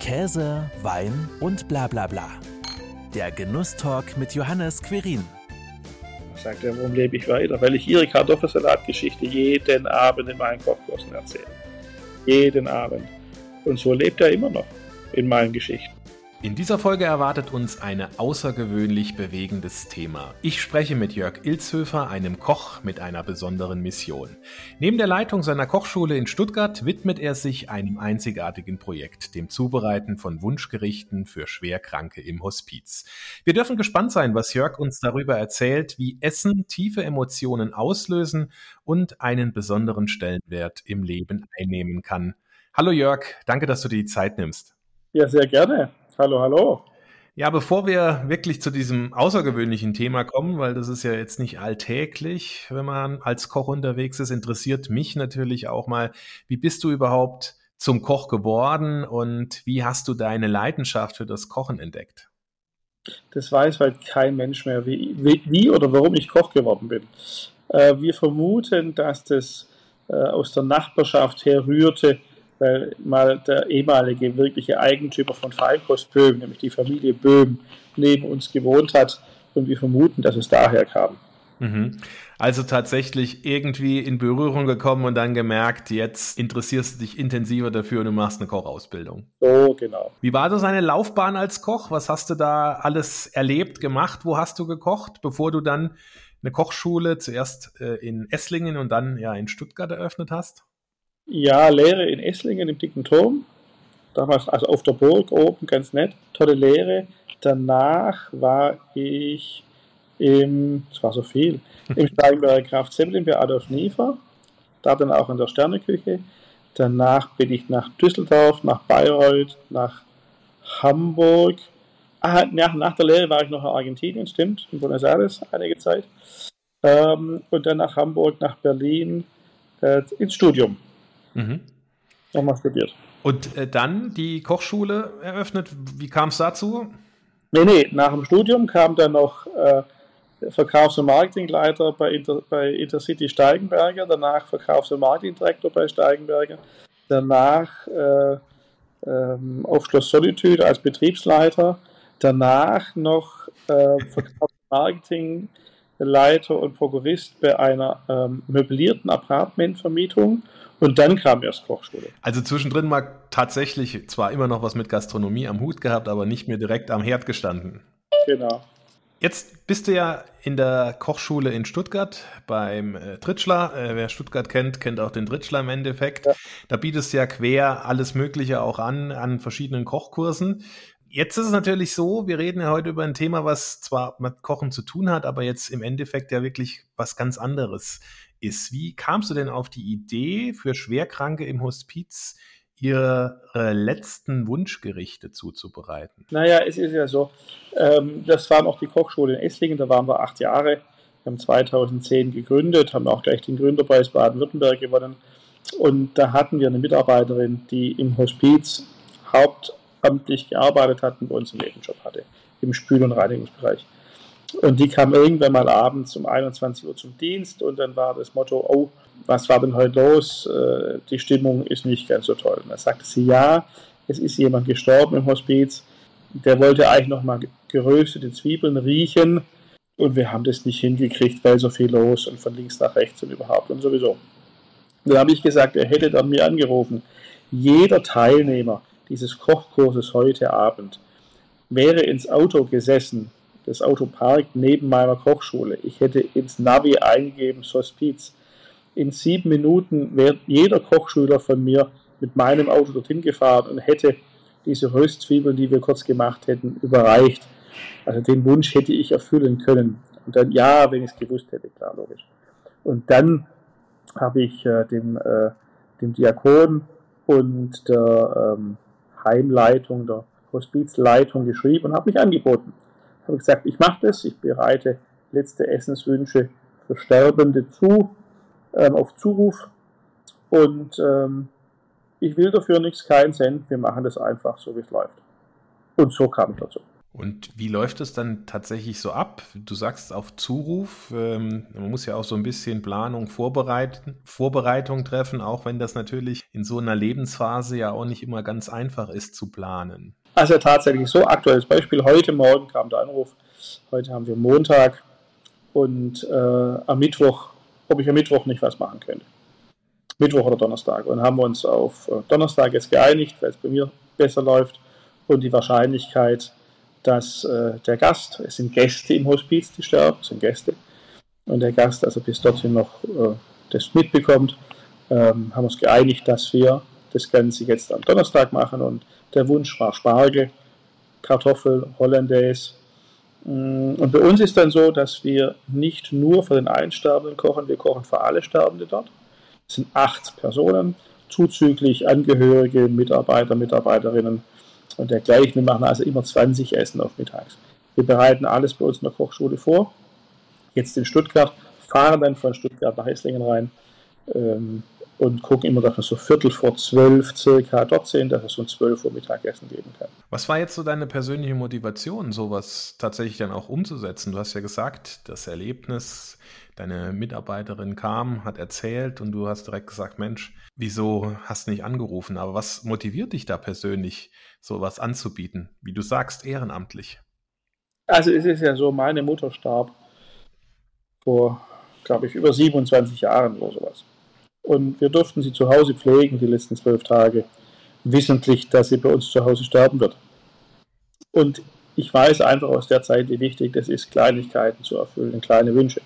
Käse, Wein und bla bla bla. Der Genusstalk mit Johannes Querin. Sagt er, warum lebe ich weiter? Weil ich ihre Kartoffelsalatgeschichte jeden Abend in meinen Kochkursen erzähle. Jeden Abend. Und so lebt er immer noch in meinen Geschichten. In dieser Folge erwartet uns ein außergewöhnlich bewegendes Thema. Ich spreche mit Jörg Ilzhöfer, einem Koch mit einer besonderen Mission. Neben der Leitung seiner Kochschule in Stuttgart widmet er sich einem einzigartigen Projekt, dem Zubereiten von Wunschgerichten für Schwerkranke im Hospiz. Wir dürfen gespannt sein, was Jörg uns darüber erzählt, wie Essen tiefe Emotionen auslösen und einen besonderen Stellenwert im Leben einnehmen kann. Hallo Jörg, danke, dass du dir die Zeit nimmst. Ja, sehr gerne. Hallo, hallo. Ja, bevor wir wirklich zu diesem außergewöhnlichen Thema kommen, weil das ist ja jetzt nicht alltäglich, wenn man als Koch unterwegs ist, interessiert mich natürlich auch mal, wie bist du überhaupt zum Koch geworden und wie hast du deine Leidenschaft für das Kochen entdeckt? Das weiß halt kein Mensch mehr, wie, wie, oder warum ich Koch geworden bin. Äh, wir vermuten, dass das äh, aus der Nachbarschaft herrührte, weil mal der ehemalige wirkliche Eigentümer von Feinkost Böhm, nämlich die Familie Böhm, neben uns gewohnt hat und wir vermuten, dass es daher kam. Mhm. Also tatsächlich irgendwie in Berührung gekommen und dann gemerkt, jetzt interessierst du dich intensiver dafür und du machst eine Kochausbildung. So, genau. Wie war das seine Laufbahn als Koch? Was hast du da alles erlebt, gemacht? Wo hast du gekocht, bevor du dann eine Kochschule zuerst äh, in Esslingen und dann ja in Stuttgart eröffnet hast? Ja, Lehre in Esslingen im Dicken Turm. Damals, also auf der Burg oben, ganz nett. Tolle Lehre. Danach war ich im, es war so viel, im Steigenberger Kraft Zeppelin bei Adolf Niefer. Da dann auch in der Sterneküche. Danach bin ich nach Düsseldorf, nach Bayreuth, nach Hamburg. Ah, nach, nach der Lehre war ich noch in Argentinien, stimmt, in Buenos Aires einige Zeit. Ähm, und dann nach Hamburg, nach Berlin, äh, ins Studium. Mhm. Nochmal studiert. Und äh, dann die Kochschule eröffnet. Wie kam es dazu? Nee, nee, nach dem Studium kam dann noch äh, Verkaufs- und Marketingleiter bei, Inter, bei Intercity Steigenberger, danach Verkaufs- und Marketingdirektor bei Steigenberger, danach äh, ähm, auf Schloss Solitude als Betriebsleiter, danach noch äh, Verkaufs- und Marketingleiter und Prokurist bei einer ähm, möblierten Apartmentvermietung und dann kam erst Kochschule. Also zwischendrin mal tatsächlich zwar immer noch was mit Gastronomie am Hut gehabt, aber nicht mehr direkt am Herd gestanden. Genau. Jetzt bist du ja in der Kochschule in Stuttgart beim äh, Tritschler. Äh, wer Stuttgart kennt, kennt auch den Tritschler im Endeffekt. Ja. Da bietest du ja quer alles Mögliche auch an, an verschiedenen Kochkursen. Jetzt ist es natürlich so, wir reden ja heute über ein Thema, was zwar mit Kochen zu tun hat, aber jetzt im Endeffekt ja wirklich was ganz anderes ist. Wie kamst du denn auf die Idee, für Schwerkranke im Hospiz ihre letzten Wunschgerichte zuzubereiten? Naja, es ist ja so, ähm, das war noch die Kochschule in Esslingen, da waren wir acht Jahre. Wir haben 2010 gegründet, haben auch gleich den Gründerpreis Baden-Württemberg gewonnen. Und da hatten wir eine Mitarbeiterin, die im Hospiz hauptamtlich gearbeitet hat und bei uns einen Nebenjob hatte, im Spül- und Reinigungsbereich. Und die kam irgendwann mal abends um 21 Uhr zum Dienst und dann war das Motto, oh, was war denn heute los? Äh, die Stimmung ist nicht ganz so toll. Und dann sagte sie, ja, es ist jemand gestorben im Hospiz, der wollte eigentlich nochmal geröstete Zwiebeln riechen und wir haben das nicht hingekriegt, weil so viel los und von links nach rechts und überhaupt und sowieso. Dann habe ich gesagt, er hätte dann mir angerufen, jeder Teilnehmer dieses Kochkurses heute Abend wäre ins Auto gesessen das Auto parkt neben meiner Kochschule. Ich hätte ins Navi eingegeben Hospiz. In sieben Minuten wäre jeder Kochschüler von mir mit meinem Auto dorthin gefahren und hätte diese Röstzwiebeln, die wir kurz gemacht hätten, überreicht. Also den Wunsch hätte ich erfüllen können. Und dann, ja, wenn ich es gewusst hätte, klar, logisch. Und dann habe ich äh, dem, äh, dem Diakon und der ähm, Heimleitung, der Hospizleitung geschrieben und habe mich angeboten habe gesagt, ich mache das, ich bereite letzte Essenswünsche für Sterbende zu, ähm, auf Zuruf und ähm, ich will dafür nichts, keinen Cent, wir machen das einfach so, wie es läuft. Und so kam ich dazu. Und wie läuft es dann tatsächlich so ab? Du sagst auf Zuruf, ähm, man muss ja auch so ein bisschen Planung, vorbereiten, Vorbereitung treffen, auch wenn das natürlich in so einer Lebensphase ja auch nicht immer ganz einfach ist zu planen. Also tatsächlich so aktuelles Beispiel. Heute Morgen kam der Anruf, heute haben wir Montag und äh, am Mittwoch, ob ich am Mittwoch nicht was machen könnte. Mittwoch oder Donnerstag. Und haben wir uns auf äh, Donnerstag jetzt geeinigt, weil es bei mir besser läuft und die Wahrscheinlichkeit, dass äh, der Gast, es sind Gäste im Hospiz, die sterben, es sind Gäste, und der Gast also bis dorthin noch äh, das mitbekommt, ähm, haben uns geeinigt, dass wir das Ganze jetzt am Donnerstag machen und der Wunsch war Spargel, Kartoffel, Hollandaise. Mm, und bei uns ist dann so, dass wir nicht nur für den einen Sterbenden kochen, wir kochen für alle Sterbende dort. Es sind acht Personen, zuzüglich Angehörige, Mitarbeiter, Mitarbeiterinnen und dergleichen. Wir machen also immer 20 Essen auf mittags. Wir bereiten alles bei uns in der Kochschule vor. Jetzt in Stuttgart, fahren dann von Stuttgart nach Esslingen rein ähm, und gucken immer, dass wir so Viertel vor zwölf circa dort sind, dass es so ein zwölf Uhr Mittagessen geben kann. Was war jetzt so deine persönliche Motivation, sowas tatsächlich dann auch umzusetzen? Du hast ja gesagt, das Erlebnis, deine Mitarbeiterin kam, hat erzählt und du hast direkt gesagt, Mensch, wieso hast du nicht angerufen? Aber was motiviert dich da persönlich, sowas anzubieten? Wie du sagst, ehrenamtlich. Also es ist ja so, meine Mutter starb vor, glaube ich, über 27 Jahren oder sowas. Und wir durften sie zu Hause pflegen die letzten zwölf Tage, wissentlich, dass sie bei uns zu Hause sterben wird. Und ich weiß einfach aus der Zeit, wie wichtig das ist, Kleinigkeiten zu erfüllen, kleine Wünsche.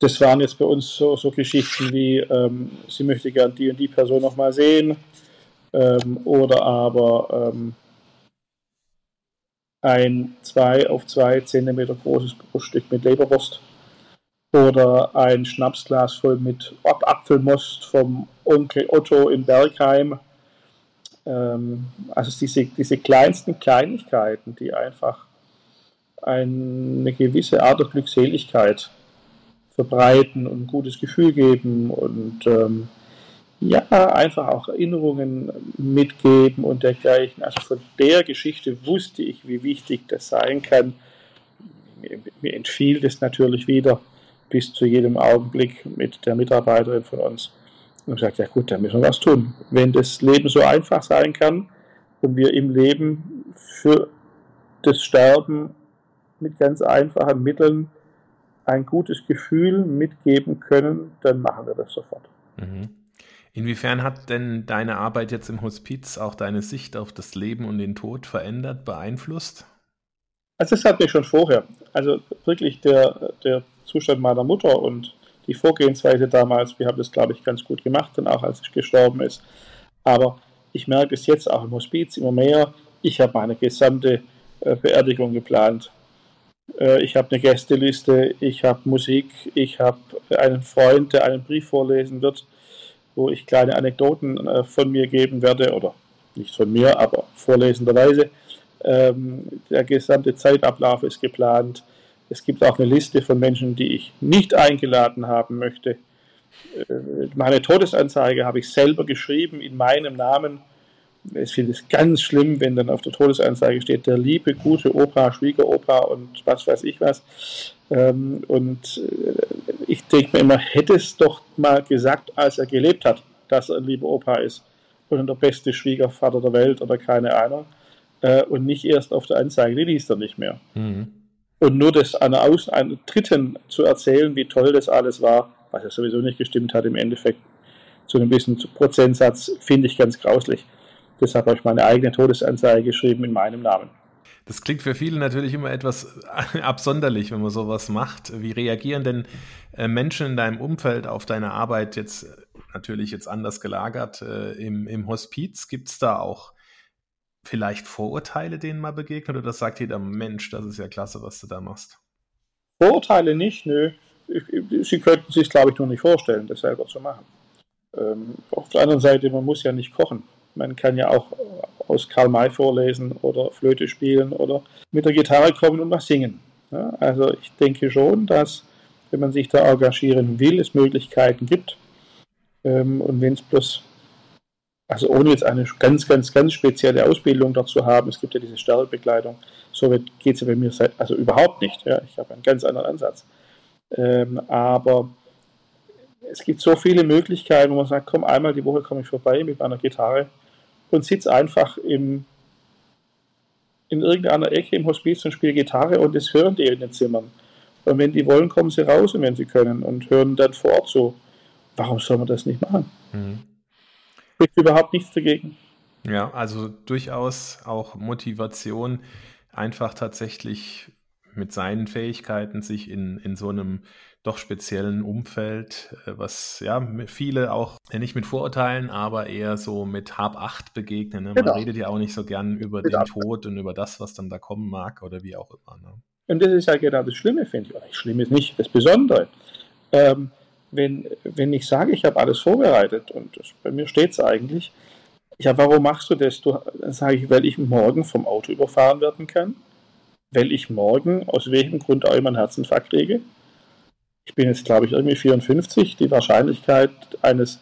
Das waren jetzt bei uns so, so Geschichten wie, ähm, sie möchte gern die und die Person nochmal sehen, ähm, oder aber ähm, ein 2 auf 2 Zentimeter großes Bruststück mit Leberwurst oder ein Schnapsglas voll mit Apfelmost vom Onkel Otto in Bergheim. Ähm, also diese, diese kleinsten Kleinigkeiten, die einfach eine gewisse Art der Glückseligkeit verbreiten und ein gutes Gefühl geben und ähm, ja, einfach auch Erinnerungen mitgeben und dergleichen. Also von der Geschichte wusste ich, wie wichtig das sein kann. Mir, mir entfiel das natürlich wieder bis zu jedem Augenblick mit der Mitarbeiterin von uns und gesagt, ja gut, da müssen wir was tun. Wenn das Leben so einfach sein kann und wir im Leben für das Sterben mit ganz einfachen Mitteln ein gutes Gefühl mitgeben können, dann machen wir das sofort. Mhm. Inwiefern hat denn deine Arbeit jetzt im Hospiz auch deine Sicht auf das Leben und den Tod verändert, beeinflusst? Also das hat mich schon vorher. Also wirklich der, der Zustand meiner Mutter und die Vorgehensweise damals, wir haben das, glaube ich, ganz gut gemacht, dann auch als sie gestorben ist. Aber ich merke es jetzt auch im Hospiz immer mehr. Ich habe meine gesamte äh, Beerdigung geplant. Äh, ich habe eine Gästeliste, ich habe Musik, ich habe einen Freund, der einen Brief vorlesen wird, wo ich kleine Anekdoten äh, von mir geben werde, oder nicht von mir, aber vorlesenderweise. Ähm, der gesamte Zeitablauf ist geplant. Es gibt auch eine Liste von Menschen, die ich nicht eingeladen haben möchte. Äh, meine Todesanzeige habe ich selber geschrieben in meinem Namen. Ich finde es ganz schlimm, wenn dann auf der Todesanzeige steht, der liebe, gute Opa, Schwiegeropa und was weiß ich was. Ähm, und äh, ich denke mir immer, hätte es doch mal gesagt, als er gelebt hat, dass er ein lieber Opa ist und der beste Schwiegervater der Welt oder keine Ahnung. Äh, und nicht erst auf der Anzeige, die liest er nicht mehr. Mhm. Und nur das einer, Aus einer Dritten zu erzählen, wie toll das alles war, was ja sowieso nicht gestimmt hat im Endeffekt, zu einem bisschen Prozentsatz, finde ich ganz grauslich. Deshalb habe ich meine eigene Todesanzeige geschrieben in meinem Namen. Das klingt für viele natürlich immer etwas absonderlich, wenn man sowas macht. Wie reagieren denn äh, Menschen in deinem Umfeld auf deine Arbeit jetzt natürlich jetzt anders gelagert äh, im, im Hospiz? Gibt es da auch vielleicht Vorurteile denen mal begegnet oder sagt jeder Mensch, das ist ja klasse, was du da machst? Vorurteile nicht, nö. Sie könnten sich, glaube ich, nur nicht vorstellen, das selber zu machen. Ähm, auf der anderen Seite, man muss ja nicht kochen. Man kann ja auch aus Karl May vorlesen oder Flöte spielen oder mit der Gitarre kommen und was singen. Ja, also ich denke schon, dass, wenn man sich da engagieren will, es Möglichkeiten gibt. Ähm, und wenn es bloß also ohne jetzt eine ganz, ganz, ganz spezielle Ausbildung dazu haben, es gibt ja diese Sterbebekleidung, So geht es ja bei mir seit, also überhaupt nicht. Ja. Ich habe einen ganz anderen Ansatz. Ähm, aber es gibt so viele Möglichkeiten, wo man sagt, komm, einmal die Woche komme ich vorbei mit meiner Gitarre und sitze einfach im, in irgendeiner Ecke im Hospiz und spiele Gitarre und das hören die in den Zimmern. Und wenn die wollen, kommen sie raus und wenn sie können und hören dann vor Ort so. Warum soll man das nicht machen? Mhm. Spricht überhaupt nichts dagegen. Ja, also durchaus auch Motivation, einfach tatsächlich mit seinen Fähigkeiten sich in, in so einem doch speziellen Umfeld, äh, was ja viele auch nicht mit Vorurteilen, aber eher so mit Hab-Acht begegnen. Ne? Man genau. redet ja auch nicht so gern über genau. den Tod und über das, was dann da kommen mag oder wie auch immer. Ne? Und das ist ja genau das Schlimme, finde ich. Schlimm ist nicht, das Besondere. Ähm, wenn, wenn ich sage, ich habe alles vorbereitet und das, bei mir steht es eigentlich, ja, warum machst du das? Du, dann sage ich, weil ich morgen vom Auto überfahren werden kann, weil ich morgen aus welchem Grund auch immer einen Herzinfarkt kriege. Ich bin jetzt, glaube ich, irgendwie 54. Die Wahrscheinlichkeit eines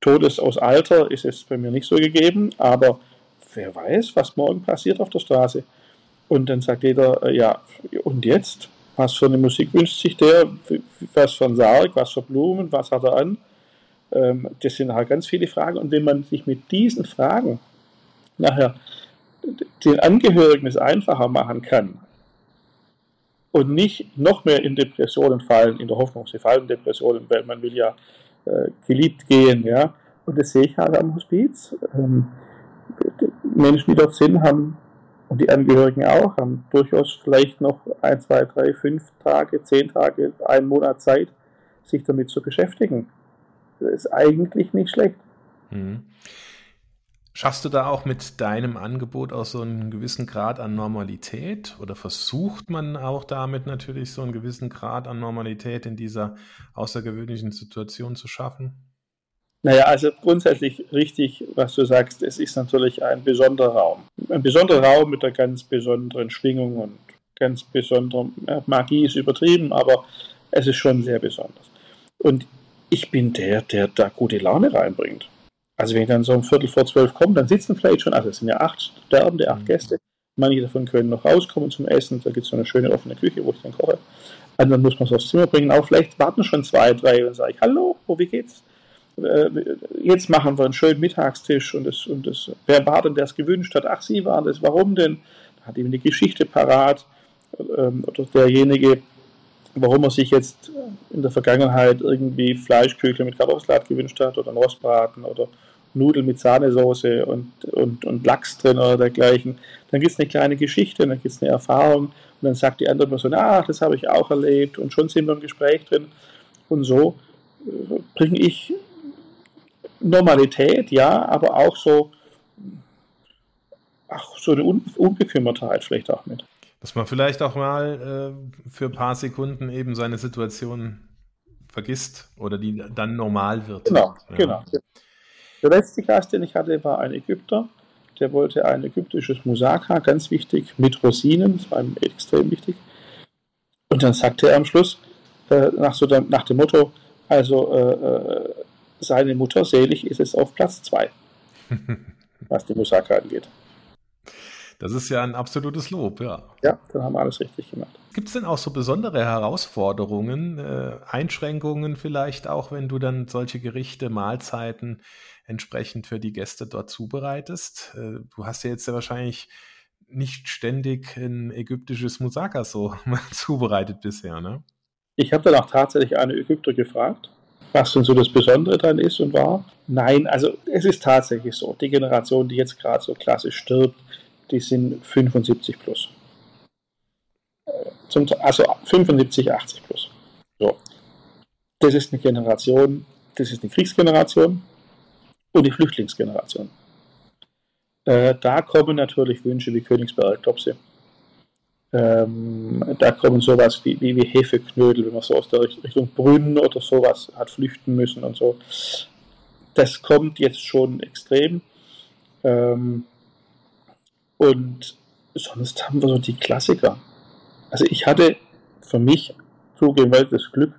Todes aus Alter ist jetzt bei mir nicht so gegeben, aber wer weiß, was morgen passiert auf der Straße. Und dann sagt jeder, äh, ja, und jetzt? Was für eine Musik wünscht sich der? Was für ein Sarg? Was für Blumen? Was hat er an? Ähm, das sind halt ganz viele Fragen. Und wenn man sich mit diesen Fragen nachher den Angehörigen es einfacher machen kann und nicht noch mehr in Depressionen fallen, in der Hoffnung, sie fallen in Depressionen, weil man will ja äh, geliebt gehen, ja. Und das sehe ich halt am Hospiz. Ähm, Menschen, die dort sind, haben, und die Angehörigen auch, haben durchaus vielleicht noch ein, zwei, drei, fünf Tage, zehn Tage, einen Monat Zeit, sich damit zu beschäftigen. Das ist eigentlich nicht schlecht. Mhm. Schaffst du da auch mit deinem Angebot auch so einen gewissen Grad an Normalität oder versucht man auch damit natürlich so einen gewissen Grad an Normalität in dieser außergewöhnlichen Situation zu schaffen? Naja, also grundsätzlich richtig, was du sagst, es ist natürlich ein besonderer Raum. Ein besonderer Raum mit einer ganz besonderen Schwingung und ganz besonderer Magie ist übertrieben, aber es ist schon sehr besonders. Und ich bin der, der da gute Laune reinbringt. Also wenn ich dann so um Viertel vor zwölf komme, dann sitzen vielleicht schon, also es sind ja acht Sterbende, acht mhm. Gäste. Manche davon können noch rauskommen zum Essen. Da gibt es so eine schöne offene Küche, wo ich dann koche. Und dann muss man es aufs Zimmer bringen. Auch vielleicht warten schon zwei, drei und sage ich, hallo, wo, wie geht's? Äh, jetzt machen wir einen schönen Mittagstisch und das, und das, wer war denn, der es gewünscht hat? Ach, Sie waren das, warum denn? Da hat ihm eine Geschichte parat. Ähm, oder derjenige, warum er sich jetzt in der Vergangenheit irgendwie Fleischküchle mit Kartoffelsalat gewünscht hat oder einen Rostbraten oder Nudeln mit Sahnesoße und, und, und Lachs drin oder dergleichen. Dann gibt es eine kleine Geschichte, dann gibt es eine Erfahrung und dann sagt die andere Person, ach, das habe ich auch erlebt und schon sind wir im Gespräch drin. Und so äh, bringe ich Normalität, ja, aber auch so, ach, so eine Un Unbekümmertheit vielleicht auch mit. Dass man vielleicht auch mal äh, für ein paar Sekunden eben seine Situation vergisst oder die dann normal wird. Genau, ja. genau. Der letzte Gast, den ich hatte, war ein Ägypter. Der wollte ein ägyptisches Musaka, ganz wichtig, mit Rosinen, das war ihm extrem wichtig. Und dann sagte er am Schluss, äh, nach, so dem, nach dem Motto, also äh, äh seine Mutter selig ist es auf Platz 2, was die Musaka angeht. Das ist ja ein absolutes Lob, ja. Ja, dann haben wir alles richtig gemacht. Gibt es denn auch so besondere Herausforderungen, äh, Einschränkungen vielleicht auch, wenn du dann solche Gerichte, Mahlzeiten entsprechend für die Gäste dort zubereitest? Äh, du hast ja jetzt ja wahrscheinlich nicht ständig ein ägyptisches Musaka so zubereitet bisher, ne? Ich habe dann auch tatsächlich eine Ägypter gefragt, was denn so das Besondere dann ist und war. Nein, also es ist tatsächlich so. Die Generation, die jetzt gerade so klassisch stirbt, die sind 75 plus. Zum, also 75, 80 plus. So. Das ist eine Generation, das ist eine Kriegsgeneration und die Flüchtlingsgeneration. Äh, da kommen natürlich Wünsche wie Königsberger Klopse. Ähm, da kommen sowas wie, wie, wie Hefeknödel, wenn man so aus der Richtung Brünn oder sowas hat flüchten müssen und so. Das kommt jetzt schon extrem. Ähm, und sonst haben wir so die Klassiker. Also ich hatte für mich das Glück,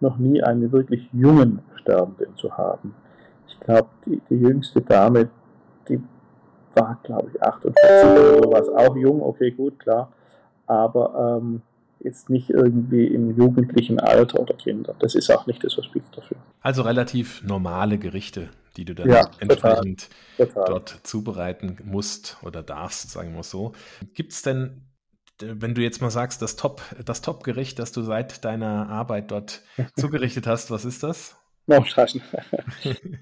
noch nie einen wirklich jungen Sterbenden zu haben. Ich glaube, die, die jüngste Dame, die war, glaube ich, 48 oder sowas. Auch jung, okay, gut, klar. Aber ähm, jetzt nicht irgendwie im jugendlichen Alter oder Kinder. Das ist auch nicht das Hospiz dafür. Also relativ normale Gerichte, die du dann ja, entsprechend total, total. dort zubereiten musst oder darfst, sagen wir so. Gibt es denn, wenn du jetzt mal sagst, das Top, das Top-Gericht, das du seit deiner Arbeit dort zugerichtet hast, was ist das? Maultaschen.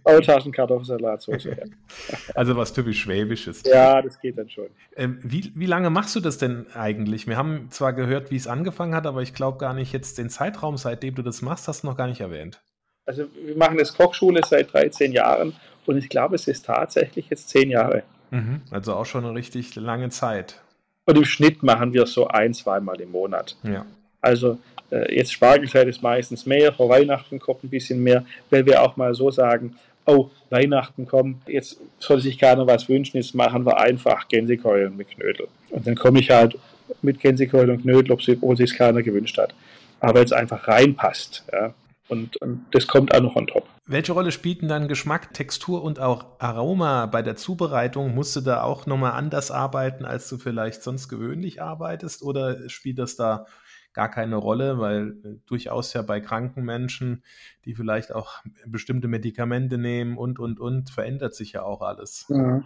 Maultaschen Kartoffelsalatsoße. Ja. Also was typisch Schwäbisches. Ja, das geht dann schon. Ähm, wie, wie lange machst du das denn eigentlich? Wir haben zwar gehört, wie es angefangen hat, aber ich glaube gar nicht jetzt den Zeitraum, seitdem du das machst, hast du noch gar nicht erwähnt. Also wir machen das Kochschule seit 13 Jahren und ich glaube, es ist tatsächlich jetzt 10 Jahre. Mhm, also auch schon eine richtig lange Zeit. Und im Schnitt machen wir so ein, zweimal im Monat. Ja. Also jetzt Spargelzeit ist meistens mehr, vor Weihnachten kommt ein bisschen mehr, weil wir auch mal so sagen, oh, Weihnachten kommen, jetzt soll sich keiner was wünschen, jetzt machen wir einfach Gänsekeulen mit Knödel. Und dann komme ich halt mit Gänsekeulen und Knödel, obwohl sich keiner gewünscht hat. Aber jetzt einfach reinpasst. Ja. Und, und, das kommt auch noch on top. Welche Rolle spielten dann Geschmack, Textur und auch Aroma bei der Zubereitung? Musst du da auch nochmal anders arbeiten, als du vielleicht sonst gewöhnlich arbeitest? Oder spielt das da gar keine Rolle, weil äh, durchaus ja bei kranken Menschen, die vielleicht auch bestimmte Medikamente nehmen und, und, und, verändert sich ja auch alles. Mhm.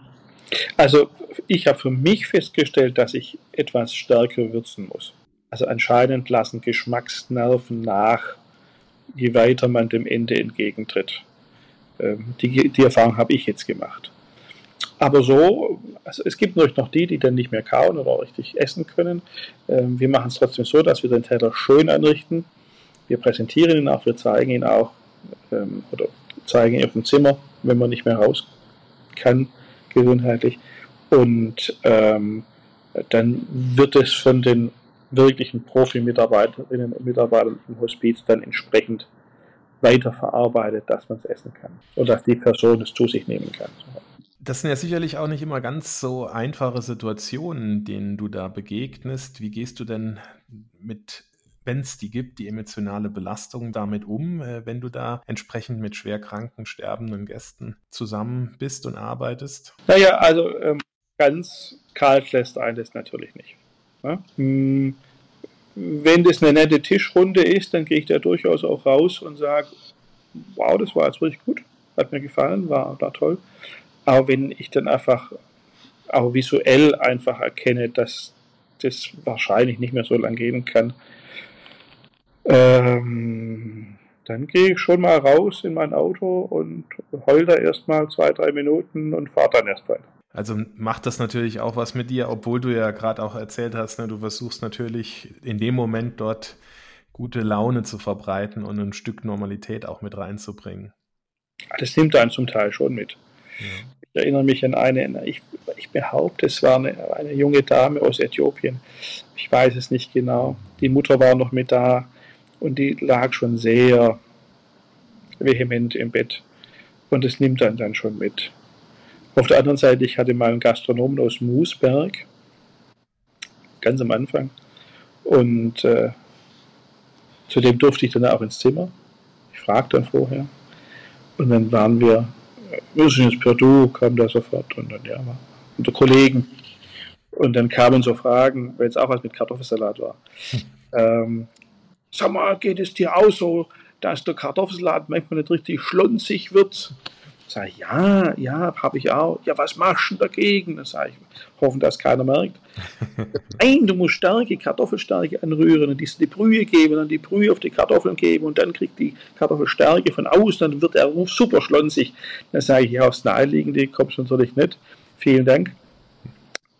Also ich habe für mich festgestellt, dass ich etwas stärker würzen muss. Also anscheinend lassen Geschmacksnerven nach, je weiter man dem Ende entgegentritt. Ähm, die, die Erfahrung habe ich jetzt gemacht. Aber so, also es gibt natürlich noch die, die dann nicht mehr kauen oder richtig essen können. Ähm, wir machen es trotzdem so, dass wir den Teller schön anrichten. Wir präsentieren ihn auch, wir zeigen ihn auch ähm, oder zeigen ihn auf dem Zimmer, wenn man nicht mehr raus kann, gesundheitlich. Und ähm, dann wird es von den wirklichen Profi-Mitarbeiterinnen und Mitarbeitern im Hospiz dann entsprechend weiterverarbeitet, dass man es essen kann und dass die Person es zu sich nehmen kann. Das sind ja sicherlich auch nicht immer ganz so einfache Situationen, denen du da begegnest. Wie gehst du denn mit, wenn es die gibt, die emotionale Belastung damit um, äh, wenn du da entsprechend mit schwerkranken, sterbenden Gästen zusammen bist und arbeitest? Naja, also ähm, ganz kalt lässt ein das natürlich nicht. Ne? Hm, wenn das eine nette Tischrunde ist, dann gehe ich da durchaus auch raus und sage, wow, das war jetzt wirklich gut, hat mir gefallen, war, war toll. Aber wenn ich dann einfach auch visuell einfach erkenne, dass das wahrscheinlich nicht mehr so lange gehen kann, ähm, dann gehe ich schon mal raus in mein Auto und heul da erstmal zwei, drei Minuten und fahre dann erst weiter. Also macht das natürlich auch was mit dir, obwohl du ja gerade auch erzählt hast, ne, du versuchst natürlich in dem Moment dort gute Laune zu verbreiten und ein Stück Normalität auch mit reinzubringen. Das nimmt einen zum Teil schon mit. Ich erinnere mich an eine, ich, ich behaupte, es war eine, eine, junge Dame aus Äthiopien. Ich weiß es nicht genau. Die Mutter war noch mit da und die lag schon sehr vehement im Bett. Und es nimmt dann dann schon mit. Auf der anderen Seite, ich hatte mal einen Gastronomen aus Moosberg, ganz am Anfang. Und äh, zu dem durfte ich dann auch ins Zimmer. Ich fragte dann vorher. Und dann waren wir wir sind jetzt per Du, kam da sofort und dann, ja, unter Kollegen. Und dann kamen so Fragen, weil es auch was mit Kartoffelsalat war. Hm. Ähm, sag mal, geht es dir auch so, dass der Kartoffelsalat manchmal nicht richtig schlunzig wird? Sag ich, ja, ja, habe ich auch. Ja, was machst du dagegen? Dann sage ich, hoffen, dass keiner merkt. Nein, du musst Stärke, Kartoffelstärke anrühren und die Brühe geben, dann die Brühe auf die Kartoffeln geben und dann kriegt die Kartoffelstärke von außen, dann wird er super schlonsig. Dann sage ich, ja, aufs Naheliegende kommst du natürlich nicht. Vielen Dank.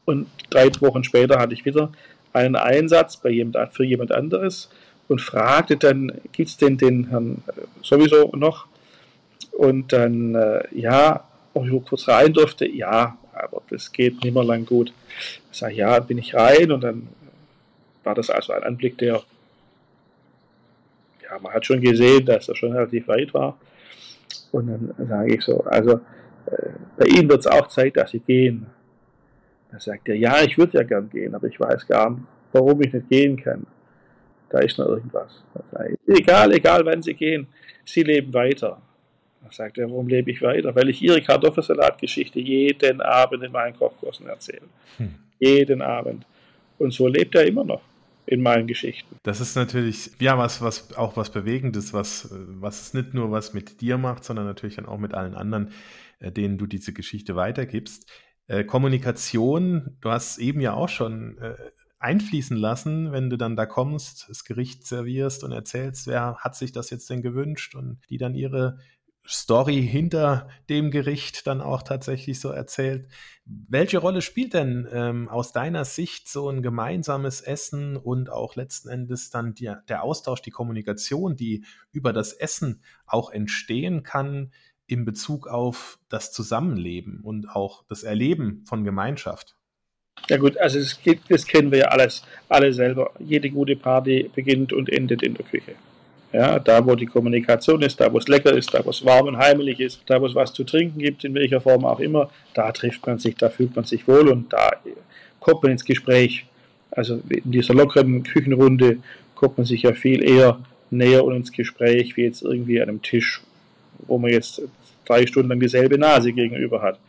Und drei Wochen später hatte ich wieder einen Einsatz bei jemand, für jemand anderes und fragte dann, gibt es denn den Herrn sowieso noch? Und dann, äh, ja, ob ich kurz rein durfte, ja, aber das geht nicht mehr lang gut. Ich sage, ja, bin ich rein und dann war das also ein Anblick, der, ja, man hat schon gesehen, dass er schon relativ weit war. Und dann sage ich so, also äh, bei Ihnen wird es auch Zeit, dass Sie gehen. Dann sagt er, ja, ich würde ja gern gehen, aber ich weiß gar nicht, warum ich nicht gehen kann. Da ist noch irgendwas. Ich, egal, egal, wann Sie gehen, Sie leben weiter sagt er, warum lebe ich weiter? Weil ich Ihre Kartoffelsalatgeschichte jeden Abend in meinen Kochkursen erzähle. Hm. Jeden Abend. Und so lebt er immer noch in meinen Geschichten. Das ist natürlich, ja, was, was auch was Bewegendes, was, was es nicht nur was mit dir macht, sondern natürlich dann auch mit allen anderen, äh, denen du diese Geschichte weitergibst. Äh, Kommunikation, du hast eben ja auch schon äh, einfließen lassen, wenn du dann da kommst, das Gericht servierst und erzählst, wer hat sich das jetzt denn gewünscht und die dann ihre Story hinter dem Gericht dann auch tatsächlich so erzählt. Welche Rolle spielt denn ähm, aus deiner Sicht so ein gemeinsames Essen und auch letzten Endes dann die, der Austausch, die Kommunikation, die über das Essen auch entstehen kann in Bezug auf das Zusammenleben und auch das Erleben von Gemeinschaft? Ja gut, also das, das kennen wir ja alles, alle selber. Jede gute Party beginnt und endet in der Küche. Ja, da, wo die Kommunikation ist, da, wo es lecker ist, da, wo es warm und heimelig ist, da, wo es was zu trinken gibt, in welcher Form auch immer, da trifft man sich, da fühlt man sich wohl und da kommt man ins Gespräch. Also in dieser lockeren Küchenrunde kommt man sich ja viel eher näher und ins Gespräch, wie jetzt irgendwie an einem Tisch, wo man jetzt drei Stunden lang dieselbe Nase gegenüber hat,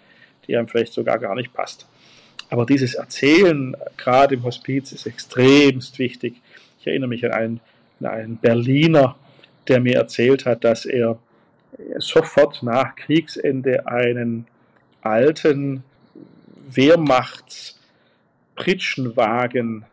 die einem vielleicht sogar gar nicht passt. Aber dieses Erzählen, gerade im Hospiz, ist extremst wichtig. Ich erinnere mich an einen, einen Berliner, der mir erzählt hat, dass er sofort nach Kriegsende einen alten Wehrmachtspritschenwagen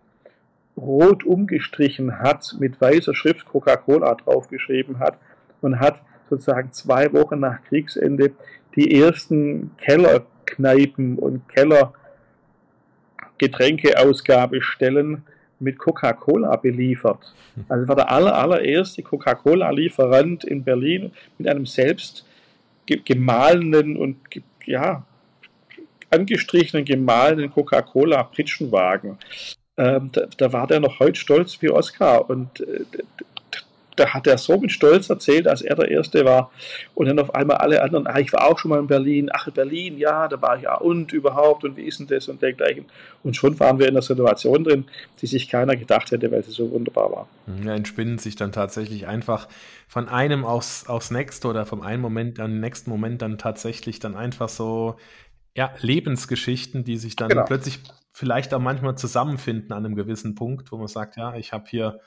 rot umgestrichen hat, mit weißer Schrift Coca-Cola draufgeschrieben hat und hat sozusagen zwei Wochen nach Kriegsende die ersten Kellerkneipen und Keller Getränkeausgabestellen mit Coca-Cola beliefert. Also war der aller, allererste Coca-Cola-Lieferant in Berlin mit einem selbst gemahlenen und ja, angestrichenen, gemahlenen Coca-Cola-Pritschenwagen. Ähm, da, da, war der noch heute stolz wie Oscar und äh, da hat er so mit Stolz erzählt, als er der Erste war. Und dann auf einmal alle anderen, ah, ich war auch schon mal in Berlin, ach, Berlin, ja, da war ich ja, und überhaupt, und wie ist denn das und dergleichen. Und schon waren wir in einer Situation drin, die sich keiner gedacht hätte, weil sie so wunderbar war. Ja, entspinnen sich dann tatsächlich einfach von einem aufs, aufs nächste oder vom einen Moment an den nächsten Moment dann tatsächlich dann einfach so, ja, Lebensgeschichten, die sich dann genau. plötzlich vielleicht auch manchmal zusammenfinden an einem gewissen Punkt, wo man sagt, ja, ich habe hier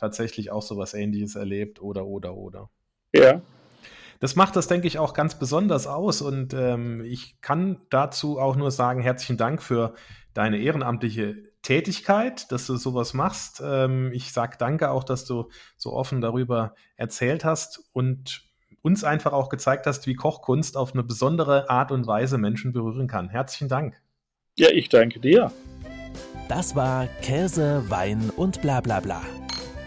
tatsächlich auch so was ähnliches erlebt oder, oder, oder. Ja. Das macht das, denke ich, auch ganz besonders aus und ähm, ich kann dazu auch nur sagen, herzlichen Dank für deine ehrenamtliche Tätigkeit, dass du sowas machst. Ähm, ich sage danke auch, dass du so offen darüber erzählt hast und uns einfach auch gezeigt hast, wie Kochkunst auf eine besondere Art und Weise Menschen berühren kann. Herzlichen Dank. Ja, ich danke dir. Das war Käse, Wein und bla bla bla